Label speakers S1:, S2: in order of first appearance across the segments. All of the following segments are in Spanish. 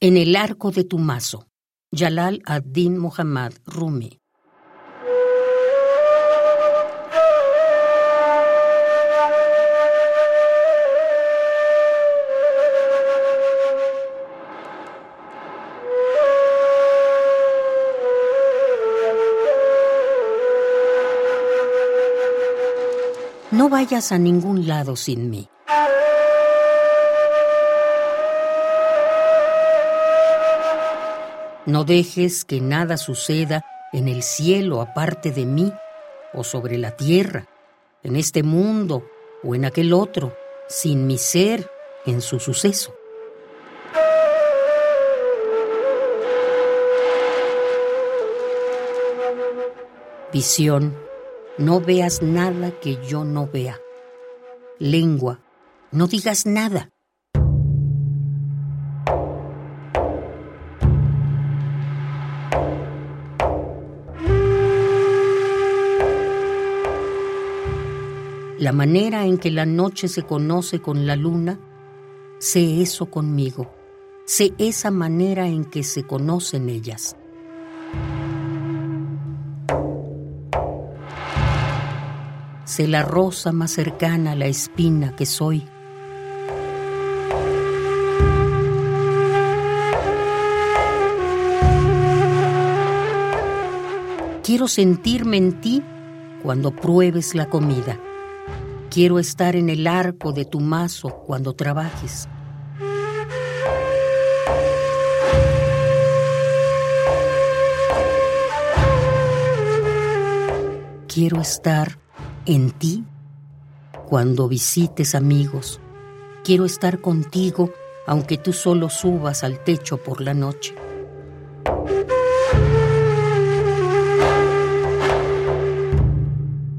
S1: En el arco de tu mazo, Jalal ad-Din Muhammad Rumi. No vayas a ningún lado sin mí. No dejes que nada suceda en el cielo aparte de mí, o sobre la tierra, en este mundo o en aquel otro, sin mi ser en su suceso. Visión, no veas nada que yo no vea. Lengua, no digas nada la manera en que la noche se conoce con la luna, sé eso conmigo, sé esa manera en que se conocen ellas. Sé la rosa más cercana a la espina que soy. Quiero sentirme en ti cuando pruebes la comida. Quiero estar en el arco de tu mazo cuando trabajes. Quiero estar en ti cuando visites amigos. Quiero estar contigo aunque tú solo subas al techo por la noche.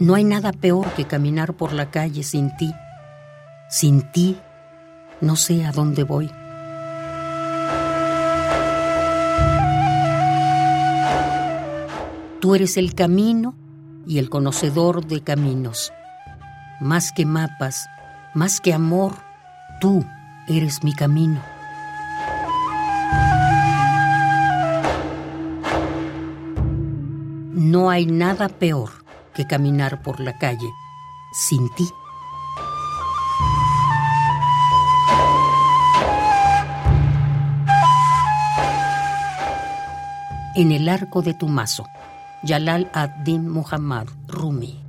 S1: No hay nada peor que caminar por la calle sin ti. Sin ti, no sé a dónde voy. Tú eres el camino y el conocedor de caminos. Más que mapas, más que amor, tú eres mi camino. No hay nada peor que caminar por la calle sin ti. En el arco de tu mazo, Jalal ad-Din Muhammad Rumi.